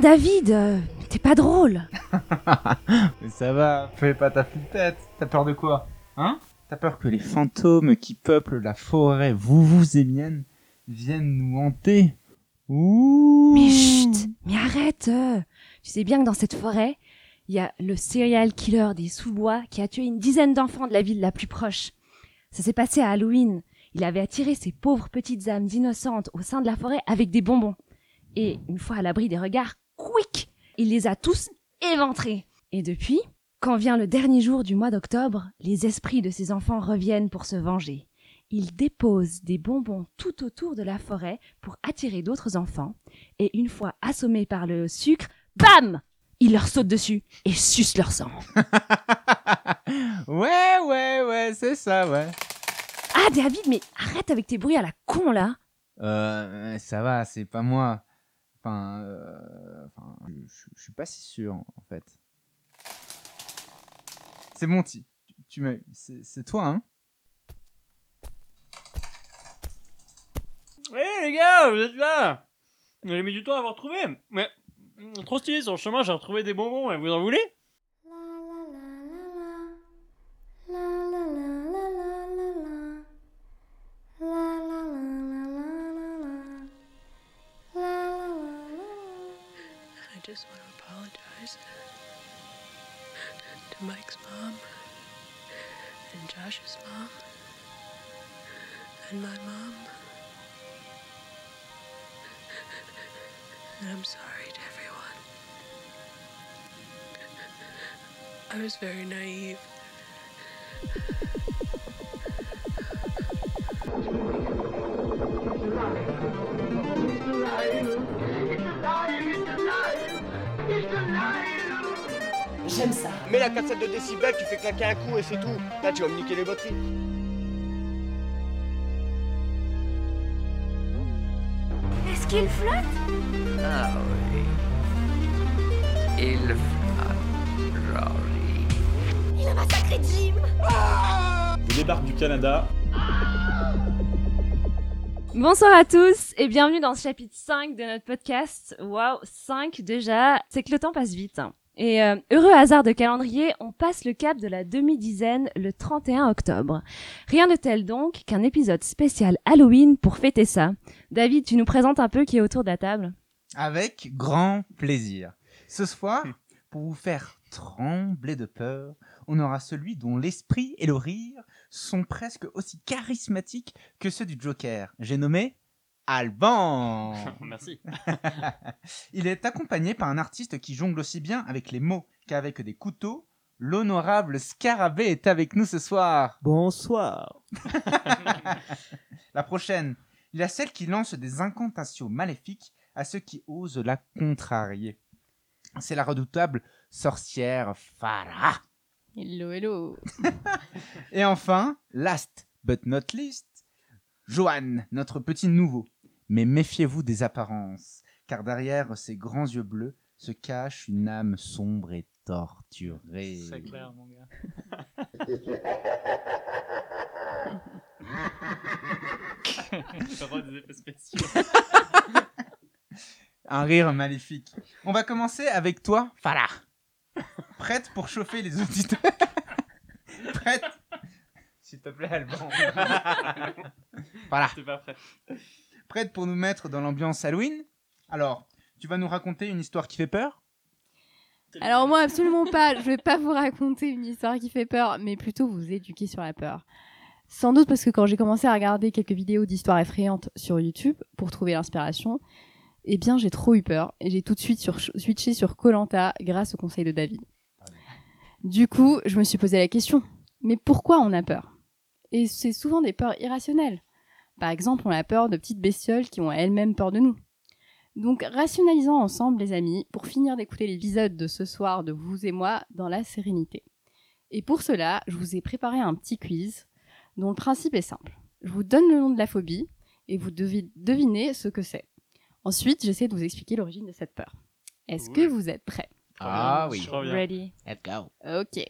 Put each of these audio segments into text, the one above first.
David euh, T'es pas drôle Mais ça va, fais pas ta flippette. T'as peur de quoi Hein? T'as peur que les fantômes qui peuplent la forêt vous vous et mienne viennent nous hanter? Ouh Mais chut Mais arrête euh. Tu sais bien que dans cette forêt, il y a le serial killer des sous-bois qui a tué une dizaine d'enfants de la ville la plus proche. Ça s'est passé à Halloween. Il avait attiré ces pauvres petites âmes innocentes au sein de la forêt avec des bonbons. Et une fois à l'abri des regards, quick Il les a tous éventrés. Et depuis, quand vient le dernier jour du mois d'octobre, les esprits de ces enfants reviennent pour se venger. Ils déposent des bonbons tout autour de la forêt pour attirer d'autres enfants. Et une fois assommés par le sucre, bam Ils leur sautent dessus et sucent leur sang. ouais, ouais, ouais, c'est ça, ouais. Ah David, mais arrête avec tes bruits à la con là Euh, ça va, c'est pas moi. Enfin, euh, enfin, je, suis pas si sûr, en fait. C'est bon, tu, tu m'as... C'est toi, hein Hé les gars, vous êtes là J'ai mis du temps à vous retrouver. Mais trop stylé sur le chemin, j'ai retrouvé des bonbons. et Vous en voulez? And my mom. And I'm sorry to everyone. I was very naive. J'aime ça. Mets la 4 de décibels, tu fais claquer un coup et c'est tout. Là, tu vas me niquer les batteries. Qu'il flotte? Ah oui. Il flotte, Georgie. Il a massacré Jim. Je débarque du Canada. Bonsoir à tous et bienvenue dans ce chapitre 5 de notre podcast. Waouh, 5 déjà, c'est que le temps passe vite. hein. Et euh, heureux hasard de calendrier, on passe le cap de la demi-dizaine le 31 octobre. Rien de tel donc qu'un épisode spécial Halloween pour fêter ça. David, tu nous présentes un peu qui est autour de la table Avec grand plaisir. Ce soir, pour vous faire trembler de peur, on aura celui dont l'esprit et le rire sont presque aussi charismatiques que ceux du Joker. J'ai nommé Alban. Merci. Il est accompagné par un artiste qui jongle aussi bien avec les mots qu'avec des couteaux. L'honorable Scarabée est avec nous ce soir. Bonsoir. La prochaine, il y a celle qui lance des incantations maléfiques à ceux qui osent la contrarier. C'est la redoutable sorcière Farah. Hello, hello. Et enfin, last but not least, Johan, notre petit nouveau. Mais méfiez-vous des apparences, car derrière ces grands yeux bleus se cache une âme sombre et torturée. C'est clair, mon gars. J'ai pas des effets spéciaux. Un rire maléfique. On va commencer avec toi, Farah. Prête pour chauffer les auditeurs Prête S'il te plaît, Alban. voilà. T'es pas prêt. Prête pour nous mettre dans l'ambiance Halloween? Alors, tu vas nous raconter une histoire qui fait peur? Alors moi, absolument pas. Je vais pas vous raconter une histoire qui fait peur, mais plutôt vous éduquer sur la peur. Sans doute parce que quand j'ai commencé à regarder quelques vidéos d'histoires effrayantes sur YouTube pour trouver l'inspiration, eh bien j'ai trop eu peur et j'ai tout de suite sur- switché sur Colanta grâce au conseil de David. Du coup, je me suis posé la question mais pourquoi on a peur? Et c'est souvent des peurs irrationnelles. Par exemple, on a peur de petites bestioles qui ont elles-mêmes peur de nous. Donc rationalisons ensemble les amis pour finir d'écouter l'épisode de ce soir de vous et moi dans la sérénité. Et pour cela, je vous ai préparé un petit quiz dont le principe est simple. Je vous donne le nom de la phobie et vous devez deviner ce que c'est. Ensuite, j'essaie de vous expliquer l'origine de cette peur. Est-ce que vous êtes prêts? Ah oui. Ready. Let's go. Ok.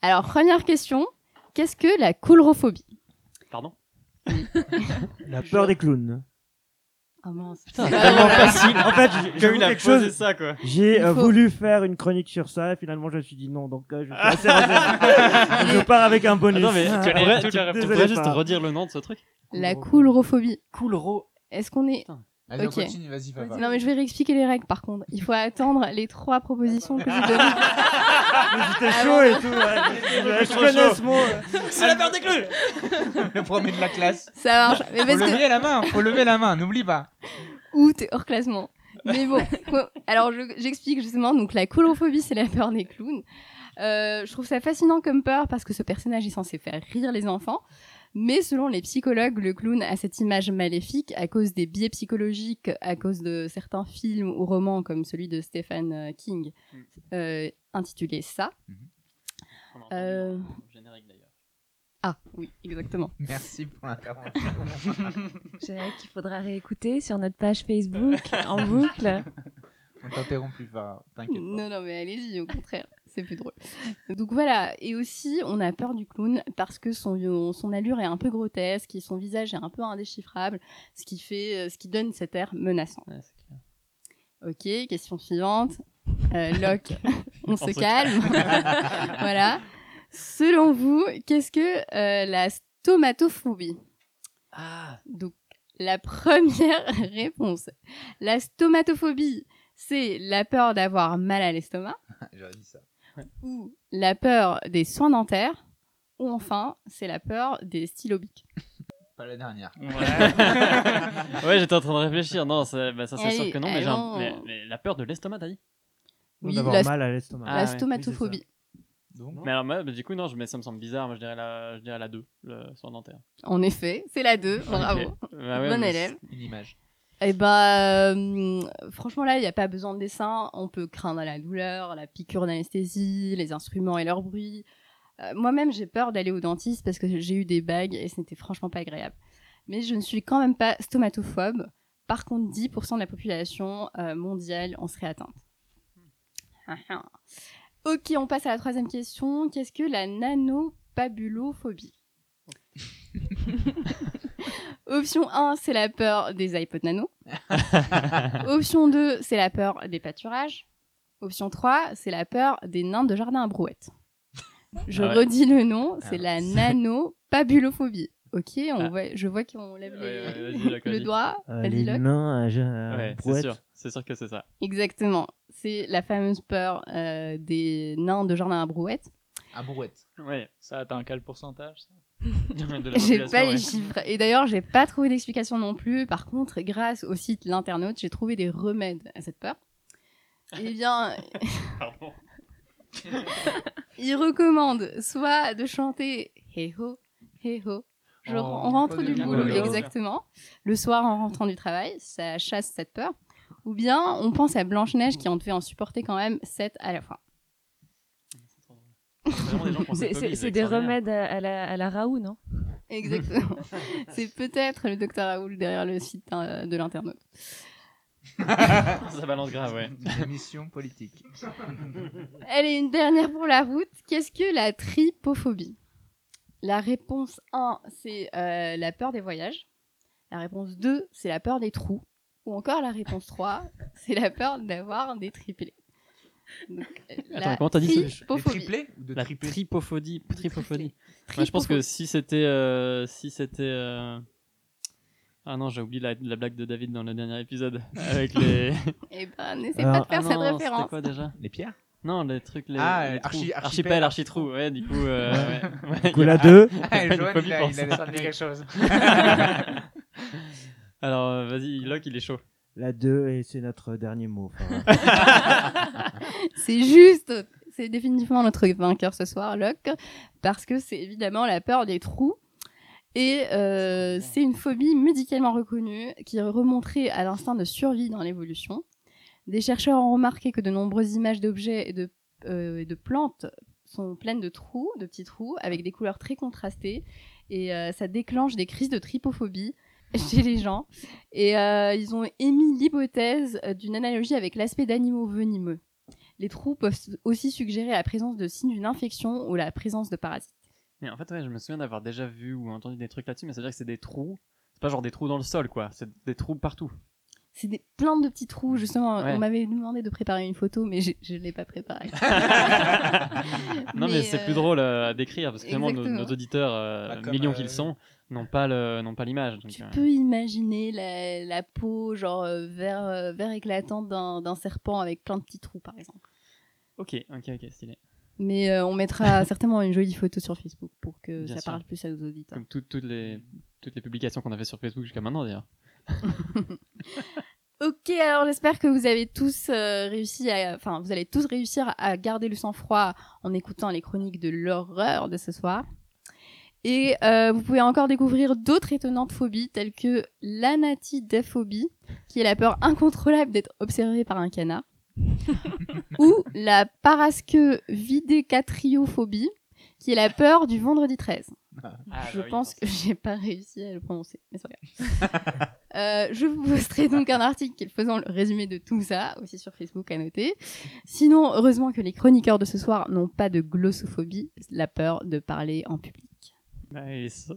Alors, première question. Qu'est-ce que la coulrophobie Pardon La peur des clowns. Ah mince. Putain, tellement facile. En fait, j'ai- quelque chose. ça, quoi. J'ai euh, faut- voulu faire une chronique sur ça et finalement je me suis dit non, donc euh, je suis assez réservé. Donc, je pars avec un bonus. Attends, mais tu Ah, pourrais Désolé, juste pas. redire le nom de ce truc La coulrophobie. Cool ro. Est-ce qu'on est Allez, Ok. on continue, vas-y, papa. Non mais je vais réexpliquer les règles par contre. Il faut attendre les trois propositions que j'ai données. mais J'étais chaud et tout. ouais. Je connais ce mot. C'est la peur des clous Le premier de la classe. Ça marche. Mais Faut que lever la main, faut lever la main, n'oublie pas. ou t'es hors classement. Mais bon, alors je- j'explique justement. Donc la coulrophobie, c'est la peur des clowns. Euh, je trouve ça fascinant comme peur parce que ce personnage est censé faire rire les enfants. Mais selon les psychologues, le clown a cette image maléfique à cause des biais psychologiques, à cause de certains films ou romans comme celui de Stephen euh, King, euh, intitulé Ça. Euh, Générique d'ailleurs. Ah oui, exactement. Merci pour l'intervention. Je dirais qu'il faudra réécouter sur notre page Facebook en boucle. On t'interrompt plus t'inquiète pas. Non, non, mais allez-y, au contraire, c'est plus drôle. Donc voilà, et aussi, on a peur du clown parce que son, son allure est un peu grotesque et son visage est un peu indéchiffrable, ce qui, fait, ce qui donne cet air menaçant. Ouais. Ok, question suivante. Euh, Locke, on se se calme. voilà. Selon vous, qu'est-ce que euh, la stomatophobie? Ah, Donc, la première réponse. La stomatophobie, c'est la peur d'avoir mal à l'estomac J'aurais dit ça. Ou la peur des soins dentaires, ou enfin, c'est la peur des stylobiques. Pas la dernière. ouais. ouais, j'étais en train de réfléchir. Non, ça, bah, ça c'est sûr que non, mais, j'ai un- allons. mais- mais la peur de l'estomac, t'as dit? Oui, d'avoir la, mal à l'estomac. Ah, la stomatophobie. Donc, Mais alors, moi, bah, du coup, non, je, mais ça me semble bizarre. Moi, je dirais la, je dirais la 2, le soin dentaire. En effet, c'est la 2, bravo. Bah ouais, élève. une image. Eh ben, euh, franchement, là, il n'y a pas besoin de dessin. On peut craindre la douleur, la piqûre d'anesthésie, les instruments et leur bruit. Euh, Moi-même, j'ai peur d'aller au dentiste parce que j'ai eu des bagues et ce n'était franchement pas agréable. Mais je ne suis quand même pas stomatophobe. Par contre, 10% de la population euh, mondiale en serait atteinte. Ok, on passe à la troisième question. Qu'est-ce que la nanopabulophobie? Option 1, c'est la peur des iPod nano. Option 2, c'est la peur des pâturages. Option 3, c'est la peur des nains de jardin à brouette. Je Ah ouais. redis le nom, c'est Ah, la nanopabulophobie. Ok, on Ah. voit, je vois qu'on lève Ouais, les- ouais, vas-y, Locke, le doigt. Euh, les nains à, c'est brouette. sûr. C'est sûr que c'est ça. Exactement. C'est la fameuse peur euh, des nains de jardin à brouette. À brouette. Ouais. Ça atteint quel pourcentage ça? J'ai pas les chiffres. Et d'ailleurs, j'ai pas trouvé d'explication non plus. Par contre, grâce au site L'internaute, j'ai trouvé des remèdes à cette peur. Eh bien, Pardon. il recommande soit de chanter Hey ho, hey ho. Oh, on rentre pas du boulot. exactement. Le soir en rentrant du travail, ça chasse cette peur. Ou bien on pense à Blanche-Neige qui en devait en supporter quand même 7 à la fois. C'est vraiment des gens qui ont cette C'est- phobie, C'est c'est c'est des extraordinaire. remèdes à, à la, à la Raoult, non? Exactement. C'est peut-être le docteur Raoul derrière le site de l'internaute. Ça balance grave, ouais. Une émission politique. Allez, une dernière pour la route. Qu'est-ce que la tripophobie? La réponse 1, c'est euh, la peur des voyages. La réponse 2, c'est la peur des trous. Ou encore la réponse 3, c'est la peur d'avoir des triplés. Donc, euh, Attends, comment t'as dit tripophobie. triplés ou de La tripophobie. Je pense que si c'était. euh, si c'était. euh, Ah non, j'ai oublié la, la blague de David dans le dernier épisode. Avec les. Eh ben, n'essaie pas de faire Ah cette non, référence. quoi déjà Les pierres Non, les trucs. Les, Ah, les archi- archipel, architrou. Ouais, du coup. euh, ouais. Ouais, Du coup, a- la 2. Ah, phobie il a, il a dit quelque chose. Alors, vas-y, Locke, il est chaud. La 2 et c'est notre dernier mot. Enfin, C'est juste, c'est définitivement notre vainqueur ce soir, Locke, parce que c'est évidemment la peur des trous. Et euh, c'est une phobie médicalement reconnue qui remonterait à l'instinct de survie dans l'évolution. Des chercheurs ont remarqué que de nombreuses images d'objets et de, euh, et de plantes sont pleines de trous, de petits trous, avec des couleurs très contrastées. Et euh, ça déclenche des crises de tripophobie chez les gens. Et euh, ils ont émis l'hypothèse euh, d'une analogie avec l'aspect d'animaux venimeux. Les trous peuvent aussi suggérer la présence de signes d'une infection ou la présence de parasites. Mais en fait, ouais, je me souviens d'avoir déjà vu ou entendu des trucs là-dessus, mais c'est-à-dire que c'est des trous. C'est pas genre des trous dans le sol, quoi. C'est des trous partout. C'est des, plein de petits trous, justement. Ouais. On m'avait demandé de préparer une photo, mais je ne l'ai pas préparée. non, mais, c'est euh, plus drôle à décrire parce que vraiment nos, auditeurs, euh, Bah, comme, millions euh, qu'ils sont, n'ont pas le- n'ont pas l'image. Tu euh, peux imaginer la, la peau, genre euh, vert, euh, vert éclatante d'un d'un serpent avec plein de petits trous, par exemple. Ok, ok, ok, stylé. Mais euh, on mettra certainement une jolie photo sur Facebook pour que Bien ça sûr. parle plus à nos auditeurs. Comme toutes- toutes les toutes les publications qu'on a fait sur Facebook jusqu'à maintenant d'ailleurs. Ok, alors j'espère que vous avez tous euh, réussi à, enfin, vous allez tous réussir à garder le sang-froid en écoutant les chroniques de l'horreur de ce soir. Et euh, vous pouvez encore découvrir d'autres étonnantes phobies telles que l'anatidephobie, qui est la peur incontrôlable d'être observé par un canard, ou la parasquevidécatriophobie, qui est la peur du vendredi 13. je bah oui, pense que j'ai pas réussi à le prononcer, mais c'est. Euh, je vous posterai donc un article faisant le résumé de tout ça, aussi sur Facebook à noter. Sinon, heureusement que les chroniqueurs de ce soir n'ont pas de glossophobie, la peur de parler en public. Nice.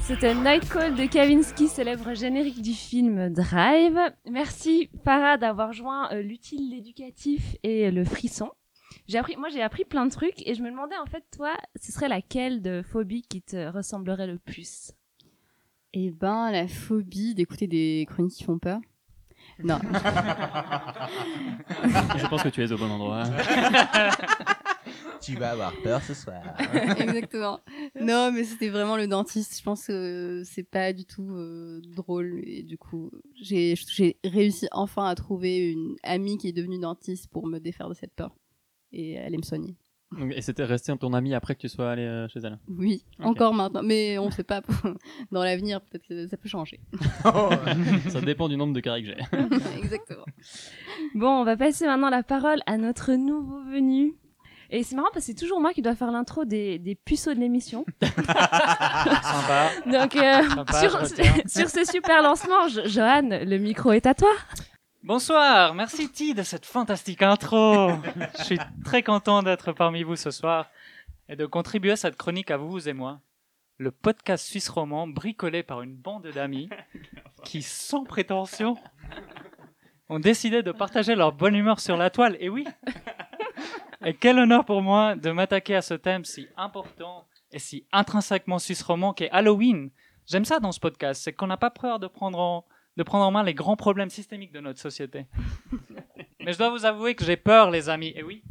C'était Night Call de Kavinsky, célèbre générique du film Drive. Merci Farah d'avoir joint euh, l'utile, l'éducatif et le frisson. J'ai appris, moi j'ai appris plein de trucs et je me demandais en fait toi, ce serait laquelle de phobie qui te ressemblerait le plus? Eh ben, la phobie d'écouter des chroniques qui font peur. Non. Je pense que tu es au bon endroit. Tu vas avoir peur ce soir. Exactement. Non, mais c'était vraiment le dentiste. Je pense que c'est pas du tout euh, drôle. Et du coup, j'ai j'ai réussi enfin à trouver une amie qui est devenue dentiste pour me défaire de cette peur. Et aller me soigner. Et c'était resté ton ami après que tu sois allé euh, chez elle. Oui, encore maintenant. Mais on sait pas. Dans l'avenir, peut-être que ça peut changer. Ça dépend du nombre de carrés que j'ai. Exactement. Bon, on va passer maintenant la parole à notre nouveau venu. Et c'est marrant parce que c'est toujours moi qui dois faire l'intro des, des puceaux de l'émission. Sympa. Donc, euh, Sympa, sur ce super lancement, Jo- Johan, le micro est à toi. Bonsoir, merci Ti de cette fantastique intro. Je suis très content d'être parmi vous ce soir et de contribuer à cette chronique à vous et moi. Le podcast suisse roman bricolé par une bande d'amis qui, sans prétention, ont décidé de partager leur bonne humeur sur la toile. Et oui, et quel honneur pour moi de m'attaquer à ce thème si important et si intrinsèquement suisse roman qu'est Halloween. J'aime ça dans ce podcast, c'est qu'on n'a pas peur de prendre en, de prendre en main les grands problèmes systémiques de notre société. Mais je dois vous avouer que j'ai peur, les amis. Et oui,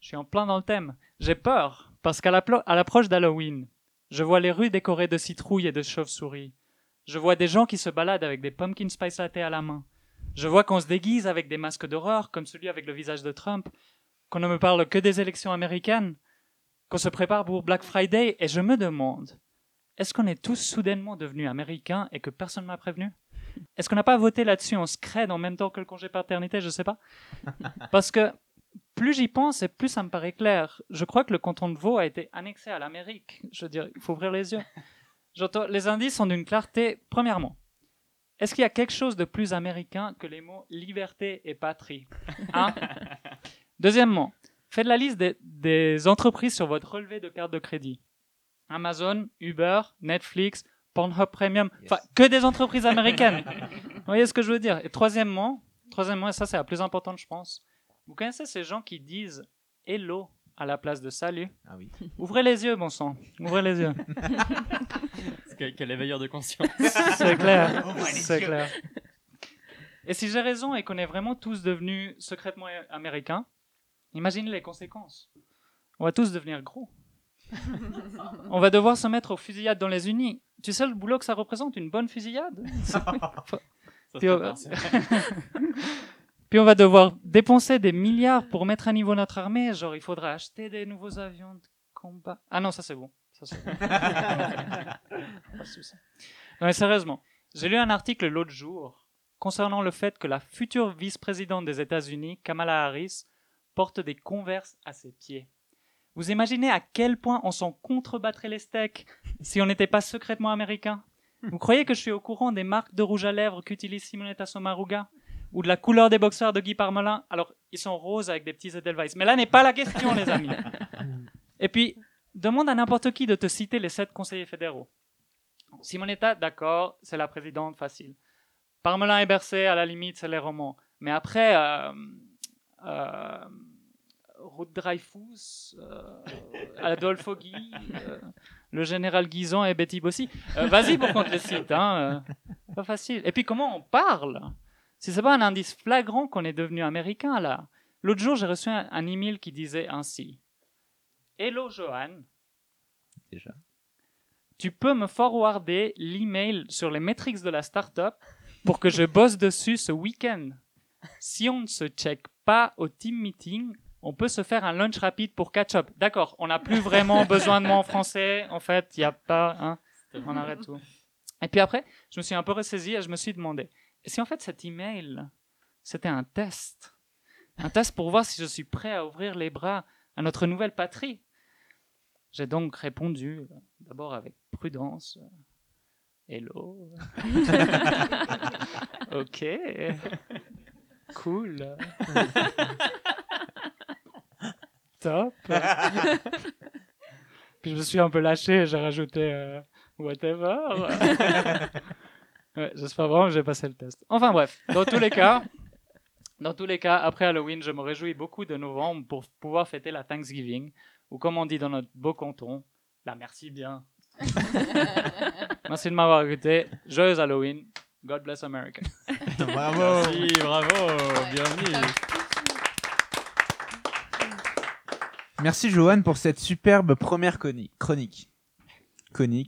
je suis en plein dans le thème. J'ai peur parce qu'à l'approche d'Halloween, je vois les rues décorées de citrouilles et de chauves-souris. Je vois des gens qui se baladent avec des pumpkin spice latte à la main. Je vois qu'on se déguise avec des masques d'horreur, comme celui avec le visage de Trump, qu'on ne me parle que des élections américaines, qu'on se prépare pour Black Friday, et je me demande, est-ce qu'on est tous soudainement devenus américains et que personne m'a prévenu? Est-ce qu'on n'a pas voté là-dessus? En scred en même temps que le congé paternité Je sais pas. Parce que plus j'y pense et plus ça me paraît clair. Je crois que le canton de Vaud a été annexé à l'Amérique. Je veux dire, il faut ouvrir les yeux. Les indices sont d'une clarté. Premièrement, est-ce qu'il y a quelque chose de plus américain que les mots liberté et patrie Hein Deuxièmement, faites la liste des, des entreprises sur votre relevé de carte de crédit. Amazon, Uber, Netflix, Pornhub Premium, enfin que des entreprises américaines. Vous voyez ce que je veux dire? Et troisièmement, troisièmement, et ça c'est la plus importante je pense, vous connaissez ces gens qui disent hello à la place de salut Ah oui. Ouvrez les yeux, bon sang. Ouvrez les yeux. Quel, quel éveilleur de conscience. C'est clair. C'est clair. Et si j'ai raison et qu'on est vraiment tous devenus secrètement américains, imaginez les conséquences. On va tous devenir gros. On va devoir se mettre aux fusillades dans les unis. Tu sais le boulot que ça représente, une bonne fusillade? Puis on... partie. Puis on va devoir dépenser des milliards pour mettre à niveau notre armée. Genre, il faudra acheter des nouveaux avions de combat. Ah non, ça c'est bon. Ça, bon. Non, mais sérieusement, j'ai lu un article l'autre jour concernant le fait que la future vice-présidente des États-Unis, Kamala Harris, porte des converses à ses pieds. Vous imaginez à quel point on s'en contrebattrait les steaks si on n'était pas secrètement américain? Vous croyez que je suis au courant des marques de rouge à lèvres qu'utilise Simonetta Sommaruga? Ou de la couleur des boxeurs de Guy Parmelin? Alors, ils sont roses avec des petits Edelweiss. Mais là n'est pas la question, les amis. Et puis, demande à n'importe qui de te citer les sept conseillers fédéraux. Simonetta, d'accord, c'est la présidente, facile. Parmelin et Berset, à la limite, c'est les romans. Mais après, euh, euh, Ruth Dreyfus, euh, Adolphe Guy, euh, le général Guison et Betty Bossy. Euh, Vas-y pour qu'on te les cite. Hein, pas facile. Et puis comment on parle? Si c'est pas un indice flagrant qu'on est devenu américain là. L'autre jour, j'ai reçu un, un email qui disait ainsi. Hello Johan, Déjà. tu peux me forwarder l'email sur les métriques de la startup pour que je bosse dessus ce week-end. Si on ne se check pas au team meeting, on peut se faire un lunch rapide pour catch up. D'accord, on n'a plus vraiment besoin de moi en français. En fait, il n'y a pas. Hein, on arrête tout. Et puis après, je me suis un peu ressaisi et je me suis demandé si en fait cet email, c'était un test Un test pour voir si je suis prêt à ouvrir les bras à notre nouvelle patrie J'ai donc répondu, euh, d'abord avec prudence. euh, Hello. ok. Cool. Top. Puis je me suis un peu lâché, j'ai rajouté euh, whatever. Ouais, J'espère vraiment que j'ai passé le test. Enfin bref, dans tous les cas, dans tous les cas, après Halloween, je me réjouis beaucoup de novembre pour pouvoir fêter la Thanksgiving, ou comme on dit dans notre beau canton, la merci bien. Merci de m'avoir écouté. Joyeux Halloween. God bless America. Bravo. Merci, bravo, bienvenue. Merci Johan pour cette superbe première chronique. Chronique.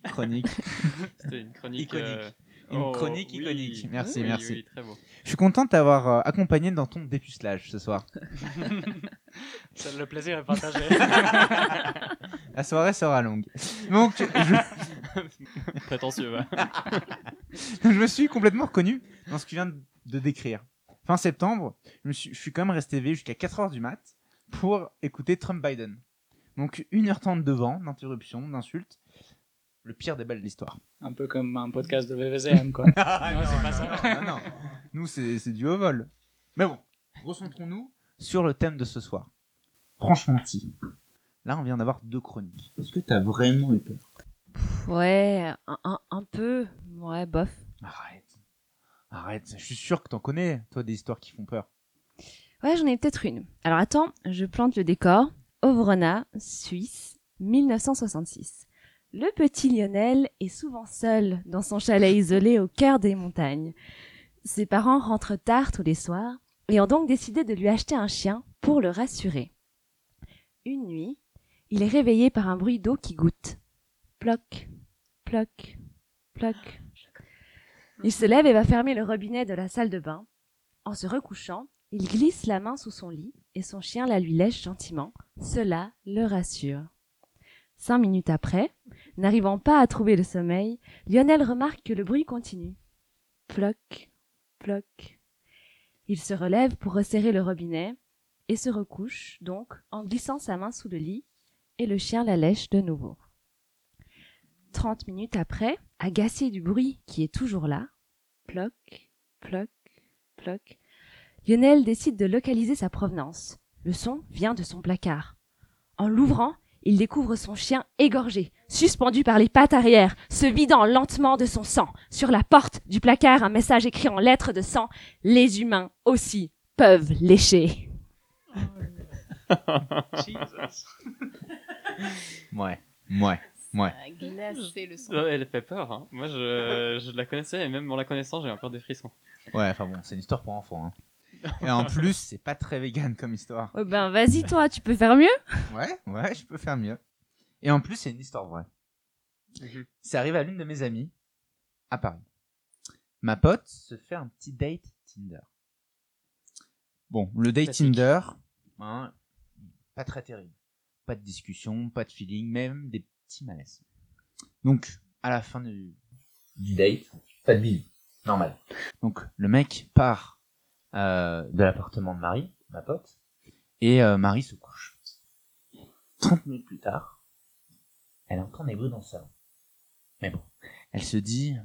Chronique. C'était une chronique. Iconique. euh, Une oh, chronique oui. iconique. Merci, Oui, merci. oui, très beau. Je suis content de t'avoir euh, accompagné dans ton dépucelage ce soir. Ça, Le plaisir est partagé. La soirée sera longue. Donc, je, Prétentieux, ouais. je me suis complètement reconnu dans ce que tu viens de- de décrire. Fin septembre, je, me suis, je suis quand même resté éveillé jusqu'à 4h du mat pour écouter Trump-Biden. Donc 1h30 de vent, d'interruption, d'insultes. Le pire des balles de l'histoire. un peu comme un podcast de VVZM, quoi. Ah, Non, c'est pas ça. non, non, non. Nous, c'est c'est du haut vol. Mais bon, recentrons-nous sur le thème de ce soir. Franchement, Ti, là, on vient d'avoir deux chroniques. Est-ce que t'as vraiment eu peur? Ouais, un, un, un peu. Ouais, bof. Arrête. Arrête, je suis sûr que t'en connais, toi, des histoires qui font peur. Ouais, j'en ai peut-être une. Alors attends, je plante le décor. Ovrona, Suisse, 1966. Le petit Lionel est souvent seul dans son chalet isolé au cœur des montagnes. Ses parents rentrent tard tous les soirs et ont donc décidé de lui acheter un chien pour le rassurer. Une nuit, il est réveillé par un bruit d'eau qui goutte. Ploc, ploc, ploc. Il se lève et va fermer le robinet de la salle de bain. En se recouchant, il glisse la main sous son lit et son chien la lui lèche gentiment. Cela le rassure. Cinq minutes après, n'arrivant pas à trouver le sommeil, Lionel remarque que le bruit continue. Ploc, ploc. Il se relève pour resserrer le robinet et se recouche donc en glissant sa main sous le lit et le chien la lèche de nouveau. Trente minutes après, agacé du bruit qui est toujours là, ploc, ploc, ploc, Lionel décide de localiser sa provenance. Le son vient de son placard. En l'ouvrant, il découvre son chien égorgé, suspendu par les pattes arrière, se vidant lentement de son sang. Sur la porte du placard, un message écrit en lettres de sang Les humains aussi peuvent lécher. Ouais, ouais, ouais. glacé le son. Elle fait peur. Hein. Moi, je, je la connaissais et même en la connaissant, j'ai encore des frissons. Ouais, enfin bon, c'est une histoire pour enfants. hein. Et en plus, c'est pas très vegan comme histoire. Ben vas-y toi, tu peux faire mieux Ouais, ouais, je peux faire mieux. Et en plus, c'est une histoire vraie. C'est arrivé à l'une de mes amies à Paris. Ma pote se fait un petit date Tinder. Bon, le date Classique. Tinder, hein, pas très terrible. Pas de discussion, pas de feeling, même des petits malaises. Donc, à la fin du, du date, pas de bisous. Normal. Donc, le mec part de l'appartement de Marie, ma pote, et euh, Marie se couche. 30 minutes plus tard, elle entend des bruits dans le salon. Mais bon, elle se dit,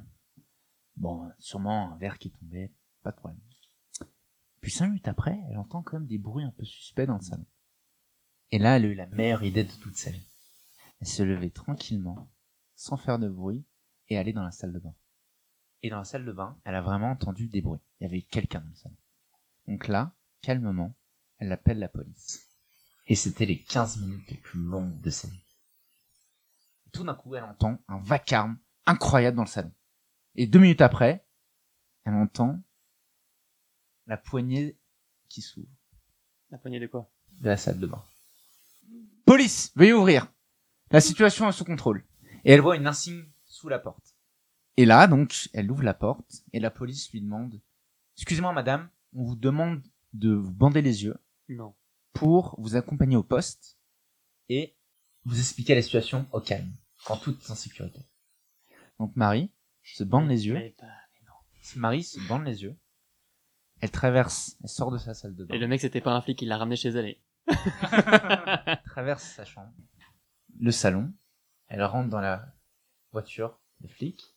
bon, sûrement un verre qui est tombé, pas de problème. Puis cinq minutes après, elle entend quand même des bruits un peu suspects dans le salon. Et là, elle a eu la meilleure idée de toute sa vie. Elle se levait tranquillement, sans faire de bruit, et aller dans la salle de bain. Et dans la salle de bain, elle a vraiment entendu des bruits. Il y avait quelqu'un dans le salon. Donc là, calmement, elle appelle la police. Et c'était les 15 minutes les plus longues de sa vie. Tout d'un coup, elle entend un vacarme incroyable dans le salon. Et deux minutes après, elle entend la poignée qui s'ouvre La poignée de quoi? De la salle de bain. Police, veuillez ouvrir. La situation est sous contrôle. Et elle voit une insigne sous la porte. Et là, donc, elle ouvre la porte et la police lui demande Excusez-moi, madame, on vous demande de vous bander les yeux Non. pour vous accompagner au poste et vous expliquer la situation au calme, en toute insécurité. Donc Marie se bande les yeux. Mais Marie se bande les yeux. Elle traverse, elle sort de sa salle de bain. Et le mec, c'était pas un flic, il l'a ramené chez elle. et- traverse sa chambre, le salon, elle rentre dans la voiture de flic,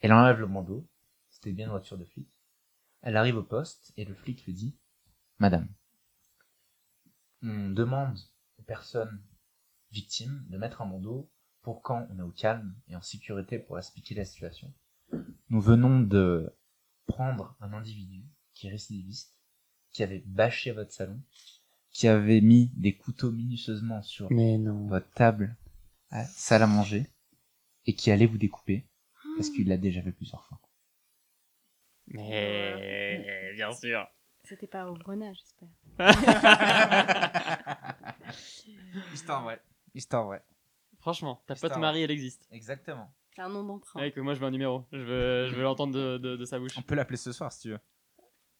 elle enlève le bandeau, c'était bien une voiture de flic, elle arrive au poste et le flic lui dit Madame, on demande aux personnes victimes de mettre un bandeau pour quand on est au calme et en sécurité pour expliquer la situation. Nous venons de prendre un individu qui est récidiviste, qui avait bâché votre salon, qui avait mis des couteaux minutieusement sur votre table à salle à manger et qui allait vous découper parce qu'il l'a déjà fait plusieurs fois. Mais bien sûr. C'était pas au grenage, j'espère. Histoire vraie. Histoire vraie. Franchement, ta Histoire pote Marie, elle existe. Exactement. C'est un nom d'emprunt. Ouais, que moi je veux un numéro. Je veux, je veux l'entendre de, de, de sa bouche. On peut l'appeler ce soir si tu veux.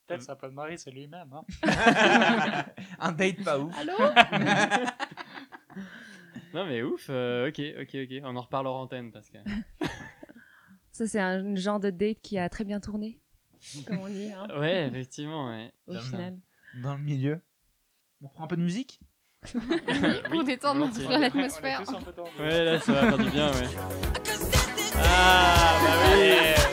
Peut-être ça peut Marie, c'est lui-même. Hein. Un date pas ouf. Allô Non mais ouf, euh, ok, ok, ok. On en reparle hors antenne parce que. Ça, c'est un genre de date qui a très bien tourné, comme on dit, hein, Ouais, effectivement, ouais. au Dans le- final. Dans le milieu. On prend un peu de musique Pour détendre l'atmosphère. Ouais, là ça va faire du bien, ouais. Ah, bah oui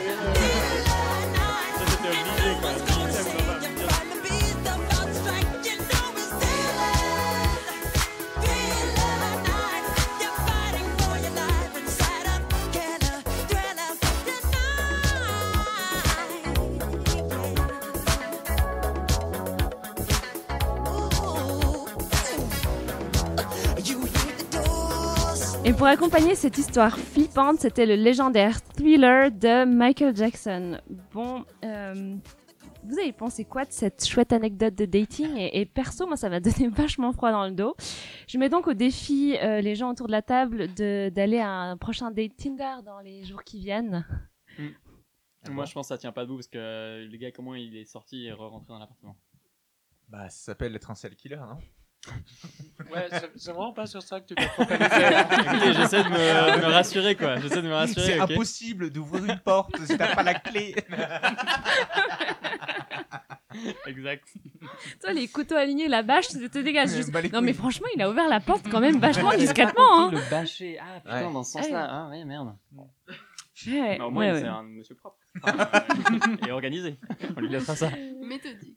Et pour accompagner cette histoire flippante, c'était le légendaire thriller de Michael Jackson. Bon, euh, vous avez pensé quoi de cette chouette anecdote de dating et, et perso, moi, ça m'a donné vachement froid dans le dos. Je mets donc au défi euh, les gens autour de la table d'aller à un prochain date Tinder dans les jours qui viennent. Moi je pense que ça tient pas debout parce que euh, le gars, comment il est sorti et re-rentré dans l'appartement? Bah, ça s'appelle l'être un serial killer, non? Ouais, c'est vraiment pas sur ça que tu dois focaliser. Écoutez, j'essaie de me, rassurer quoi. J'essaie de me rassurer. C'est impossible d'ouvrir une porte si t'as pas la clé. Exact. Toi, les couteaux alignés, la bâche, tu te dégages. Mais juste. bah Non, mais franchement, il a ouvert la porte quand même vachement discrètement. Hein. Le bâcher. Ah putain, Ouais. dans ce sens-là. Ah ouais, merde. Ouais, au moins, ouais, c'est ouais. un monsieur propre. Et organisé. On lui laissera ça. Méthodique.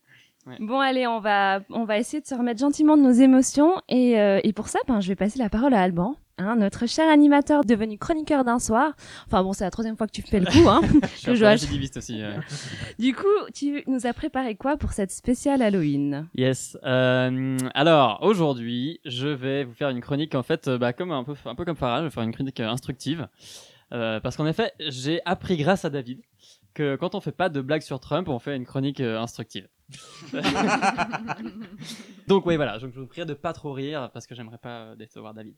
Bon, allez, on va, on va essayer de se remettre gentiment de nos émotions. Et, euh, et pour ça, ben, je vais passer la parole à Alban, hein, notre cher animateur devenu chroniqueur d'un soir. Enfin bon, c'est la troisième fois que tu fais le coup. Hein. Je suis un aussi. euh. du coup, tu nous as préparé quoi pour cette spéciale Halloween? Yes. euh, alors aujourd'hui, je vais vous faire une chronique en fait, euh, bah, comme un peu, un peu comme Farah, je vais faire une chronique euh, instructive, Euh, parce qu'en effet, j'ai appris grâce à David que quand on fait pas de blagues sur Trump, on fait une chronique instructive. Donc oui, voilà, donc je vous prie de pas trop rire parce que j'aimerais pas euh, décevoir David.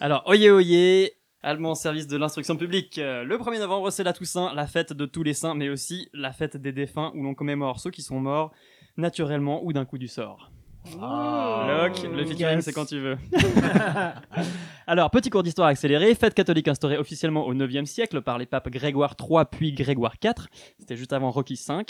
Alors, oyez oyez, allemand service de l'instruction publique. Euh, Le 1er novembre, c'est la Toussaint, la fête de tous les saints, mais aussi la fête des défunts où l'on commémore ceux qui sont morts naturellement ou d'un coup du sort. Locke, le featuring, c'est quand tu veux. Alors, petit cours d'histoire accéléré. Fête catholique instaurée officiellement au 9e siècle par les papes Grégoire III puis Grégoire IV. C'était juste avant Rocky V.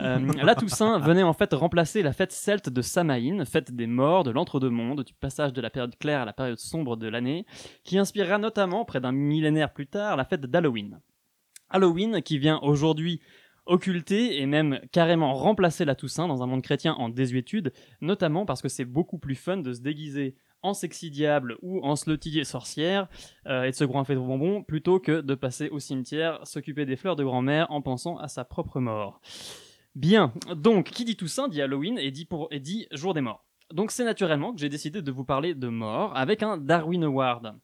Euh, la Toussaint venait en fait remplacer la fête celte de Samaïn, fête des morts, de l'entre-deux-mondes, du passage de la période claire à la période sombre de l'année, qui inspirera notamment, près d'un millénaire plus tard, la fête d'Halloween. Halloween qui vient aujourd'hui occulter et même carrément remplacer la Toussaint dans un monde chrétien en désuétude, notamment parce que c'est beaucoup plus fun de se déguiser en sexy diable ou en slutty sorcière euh, et de se goinfrer de bonbons plutôt que de passer au cimetière s'occuper des fleurs de grand-mère en pensant à sa propre mort. Bien, donc qui dit Toussaint dit Halloween et dit, pour, et dit jour des morts. Donc c'est naturellement que j'ai décidé de vous parler de mort avec un Darwin Award.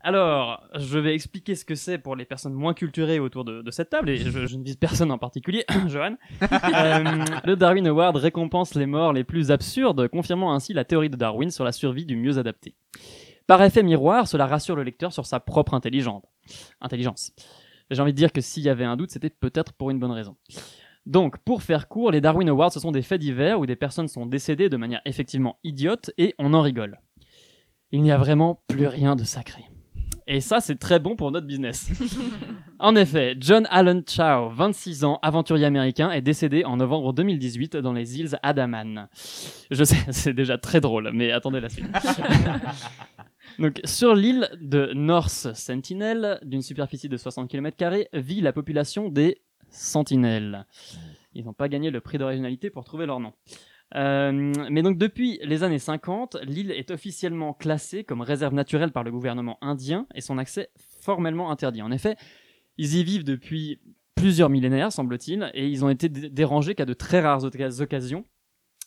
Alors, je vais expliquer ce que c'est pour les personnes moins culturées autour de, cette table, et je, je ne vise personne en particulier, Johan. Euh, le Darwin Award récompense les morts les plus absurdes, confirmant ainsi la théorie de Darwin sur la survie du mieux adapté. Par effet miroir, cela rassure le lecteur sur sa propre intelligence. intelligence. J'ai envie de dire que s'il y avait un doute, c'était peut-être pour une bonne raison. Donc, pour faire court, les Darwin Awards, ce sont des faits divers où des personnes sont décédées de manière effectivement idiote et on en rigole. Il n'y a vraiment plus rien de sacré. Et ça, c'est très bon pour notre business. en effet, John Allen Chow, 26 ans, aventurier américain, est décédé en novembre 2018 dans les îles Andaman. Je sais, c'est déjà très drôle, mais attendez la suite. Donc, sur l'île de North Sentinel, d'une superficie de 60 km, vit la population des Sentinelles. Ils n'ont pas gagné le prix d'originalité pour trouver leur nom. Euh, mais donc depuis les années 50, l'île est officiellement classée comme réserve naturelle par le gouvernement indien et son accès formellement interdit. En effet, ils y vivent depuis plusieurs millénaires, semble-t-il, et ils ont été dé- dérangés qu'à de très rares occasions,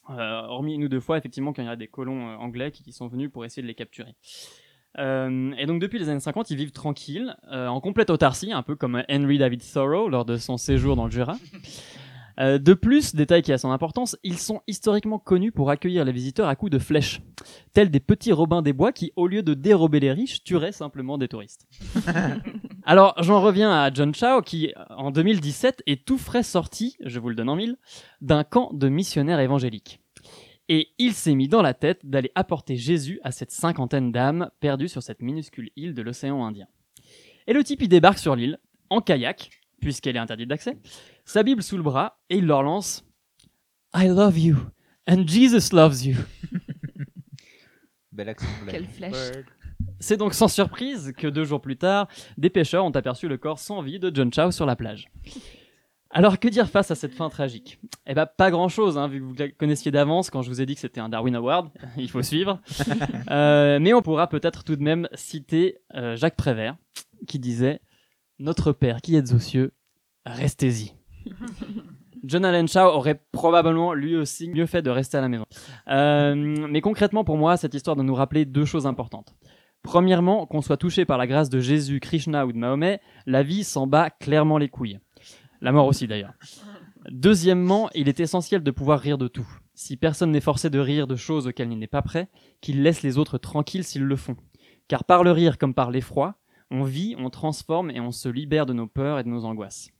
euh, hormis une ou deux fois, effectivement, quand il y a des colons euh, anglais qui, sont venus pour essayer de les capturer. Et donc depuis les années 50, ils vivent tranquilles, en complète autarcie, un peu comme Henry David Thoreau lors de son séjour dans le Jura. Euh, de plus, détail qui a son importance, ils sont historiquement connus pour accueillir les visiteurs à coups de flèches, tels des petits robins des bois qui, au lieu de dérober les riches, tueraient simplement des touristes. Alors, j'en reviens à John Chow qui, en 2017, est tout frais sorti, je vous le donne en mille, d'un camp de missionnaires évangéliques. Et il s'est mis dans la tête d'aller apporter Jésus à cette cinquantaine d'âmes perdues sur cette minuscule île de l'océan Indien. Et le type, il débarque sur l'île, en kayak, puisqu'elle est interdite d'accès, sa Bible sous le bras, et il leur lance I love you, and Jesus loves you. Bel accent. anglais. Quelle flèche. C'est donc sans surprise que deux jours plus tard, des pêcheurs ont aperçu le corps sans vie de John Chow sur la plage. Alors que dire face à cette fin tragique? Eh ben pas grand chose, vu que vous la connaissiez d'avance quand je vous ai dit que c'était un Darwin Award, il faut suivre. Euh, mais on pourra peut-être tout de même citer euh, Jacques Prévert, qui disait Notre Père qui êtes aux cieux, restez-y. John Allen Shaw aurait probablement lui aussi mieux fait de rester à la maison. Euh, mais concrètement pour moi, cette histoire doit nous rappeler deux choses importantes. Premièrement, qu'on soit touché par la grâce de Jésus, Krishna ou de Mahomet, la vie s'en bat clairement les couilles. La mort aussi d'ailleurs. Deuxièmement, il est essentiel de pouvoir rire de tout. Si personne n'est forcé de rire de choses auxquelles il n'est pas prêt, qu'il laisse les autres tranquilles s'ils le font. Car par le rire comme par l'effroi, on vit, on transforme et on se libère de nos peurs et de nos angoisses.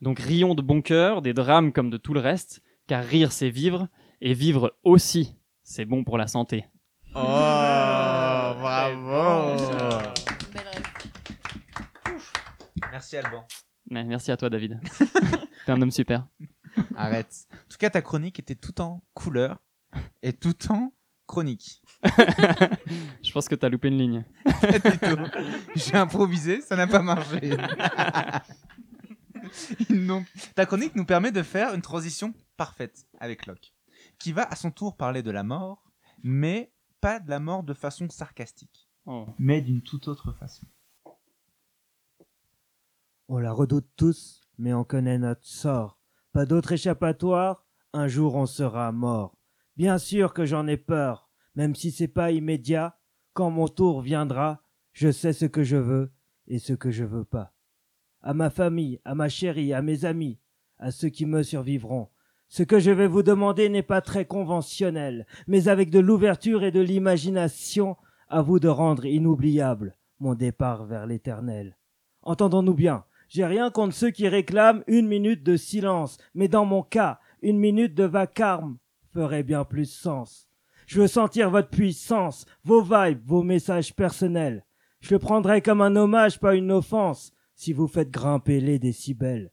Donc rions de bon cœur, des drames comme de tout le reste, car rire c'est vivre, et vivre aussi, c'est bon pour la santé. Oh, bravo Merci Alban. Merci à toi David. T'es un homme super. Arrête. En tout cas, ta chronique était tout en couleur et tout en chronique. Je pense que t'as loupé une ligne. J'ai improvisé, ça n'a pas marché. Non. Ta chronique nous permet de faire une transition parfaite avec Locke, qui va à son tour parler de la mort, mais pas de la mort de façon sarcastique, Oh. mais d'une toute autre façon. On la redoute tous, mais on connaît notre sort. Pas d'autre échappatoire, un jour on sera mort. Bien sûr que j'en ai peur, même si c'est pas immédiat. Quand mon tour viendra, je sais ce que je veux et ce que je veux pas. À ma famille, à ma chérie, à mes amis, à ceux qui me survivront, Ce que je vais vous demander n'est pas très conventionnel, mais avec de l'ouverture et de l'imagination, à vous de rendre inoubliable mon départ vers l'éternel. Entendons-nous bien, j'ai rien contre ceux qui réclament une minute de silence, mais dans mon cas, une minute de vacarme ferait bien plus sens. Je veux sentir votre puissance, vos vibes, vos messages personnels. Je le prendrai comme un hommage, pas une offense, si vous faites grimper les décibels.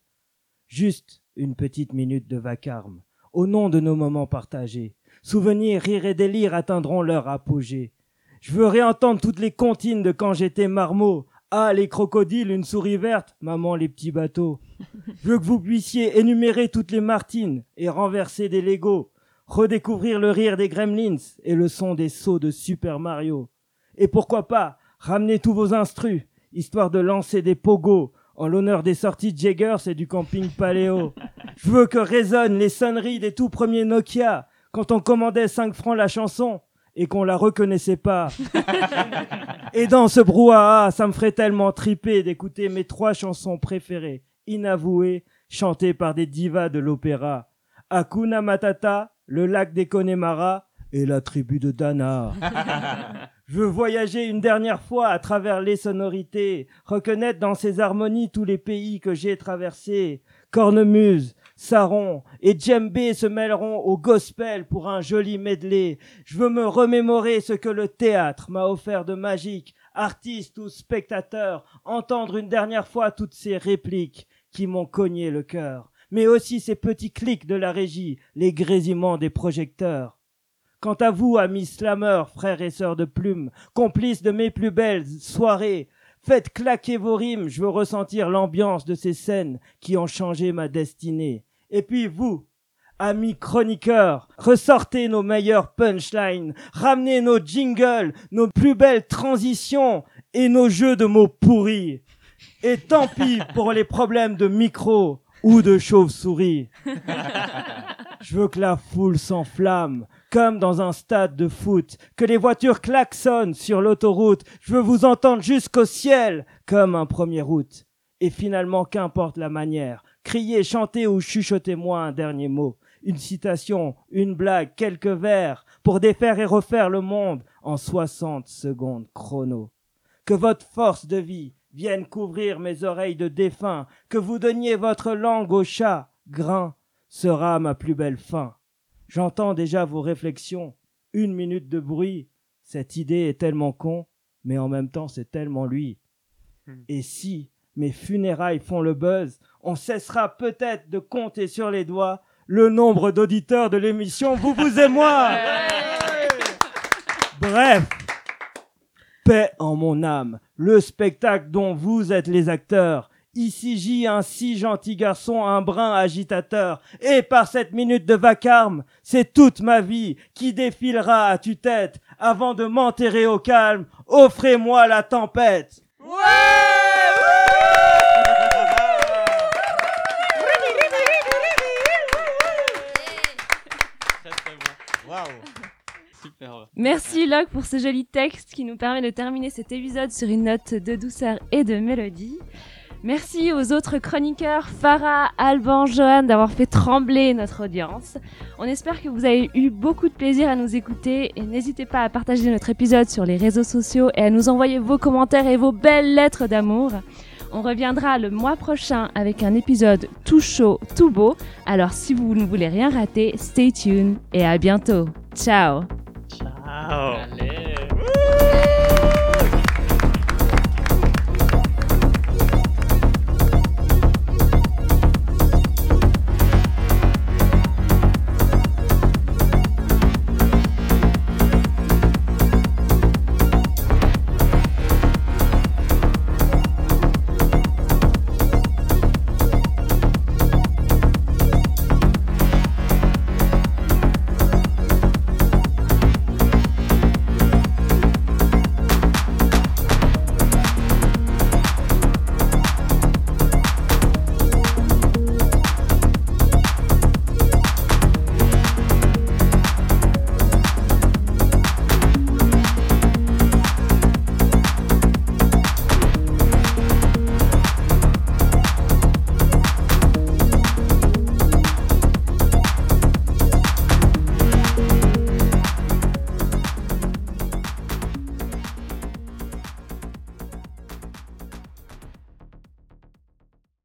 Juste une petite minute de vacarme, au nom de nos moments partagés. Souvenirs, rires et délires atteindront leur apogée. Je veux réentendre toutes les comptines de quand j'étais marmot. Ah, les crocodiles, une souris verte, maman, les petits bateaux. Je veux que vous puissiez énumérer toutes les martines et renverser des Legos. Redécouvrir le rire des gremlins et le son des sauts de Super Mario. Et pourquoi pas, ramener tous vos instrus, histoire de lancer des pogos en l'honneur des sorties de Jaggers et du camping Paléo. Je veux que résonnent les sonneries des tout premiers Nokia quand on commandait 5 francs la chanson et qu'on la reconnaissait pas. et dans ce brouhaha, ça me ferait tellement triper d'écouter mes trois chansons préférées, inavouées, chantées par des divas de l'opéra. Hakuna Matata, le lac des Connemara et la tribu de Dana. Je veux voyager une dernière fois à travers les sonorités, reconnaître dans ces harmonies tous les pays que j'ai traversés. Cornemuse, Saron et Djembé se mêleront au gospel pour un joli medley. Je veux me remémorer ce que le théâtre m'a offert de magique, artiste ou spectateur, entendre une dernière fois toutes ces répliques qui m'ont cogné le cœur, mais aussi ces petits clics de la régie, les grésillements des projecteurs. Quant à vous, amis slameurs, frères et sœurs de plumes, complices de mes plus belles soirées, faites claquer vos rimes, je veux ressentir l'ambiance de ces scènes qui ont changé ma destinée. Et puis vous, amis chroniqueurs, ressortez nos meilleurs punchlines, ramenez nos jingles, nos plus belles transitions et nos jeux de mots pourris. Et tant pis pour les problèmes de micro ou de chauve-souris. Je veux que la foule s'enflamme, comme dans un stade de foot, que les voitures klaxonnent sur l'autoroute. Je veux vous entendre jusqu'au ciel, comme un premier août. Et finalement, qu'importe la manière, criez, chantez ou chuchotez-moi un dernier mot, une citation, une blague, quelques vers, pour défaire et refaire le monde en 60 secondes chrono. Que votre force de vie vienne couvrir mes oreilles de défunt, que vous donniez votre langue au chat, grain, sera ma plus belle fin. J'entends déjà vos réflexions. Une minute de bruit. Cette idée est tellement con, mais en même temps c'est tellement lui. Et si mes funérailles font le buzz, on cessera peut-être de compter sur les doigts le nombre d'auditeurs de l'émission Vous, vous et moi. Bref, paix en mon âme, le spectacle dont vous êtes les acteurs. Ici J, un si gentil garçon, un brin agitateur. Et par cette minute de vacarme, c'est toute ma vie qui défilera à tue-tête. Avant de m'enterrer au calme, offrez-moi la tempête. Super. Merci Locke pour ce joli texte qui nous permet de terminer cet épisode sur une note de douceur et de mélodie. Merci aux autres chroniqueurs, Farah, Alban, Johan, d'avoir fait trembler notre audience. On espère que vous avez eu beaucoup de plaisir à nous écouter et n'hésitez pas à partager notre épisode sur les réseaux sociaux et à nous envoyer vos commentaires et vos belles lettres d'amour. On reviendra le mois prochain avec un épisode tout chaud, tout beau. Alors si vous ne voulez rien rater, stay tuned et à bientôt. Ciao Ciao.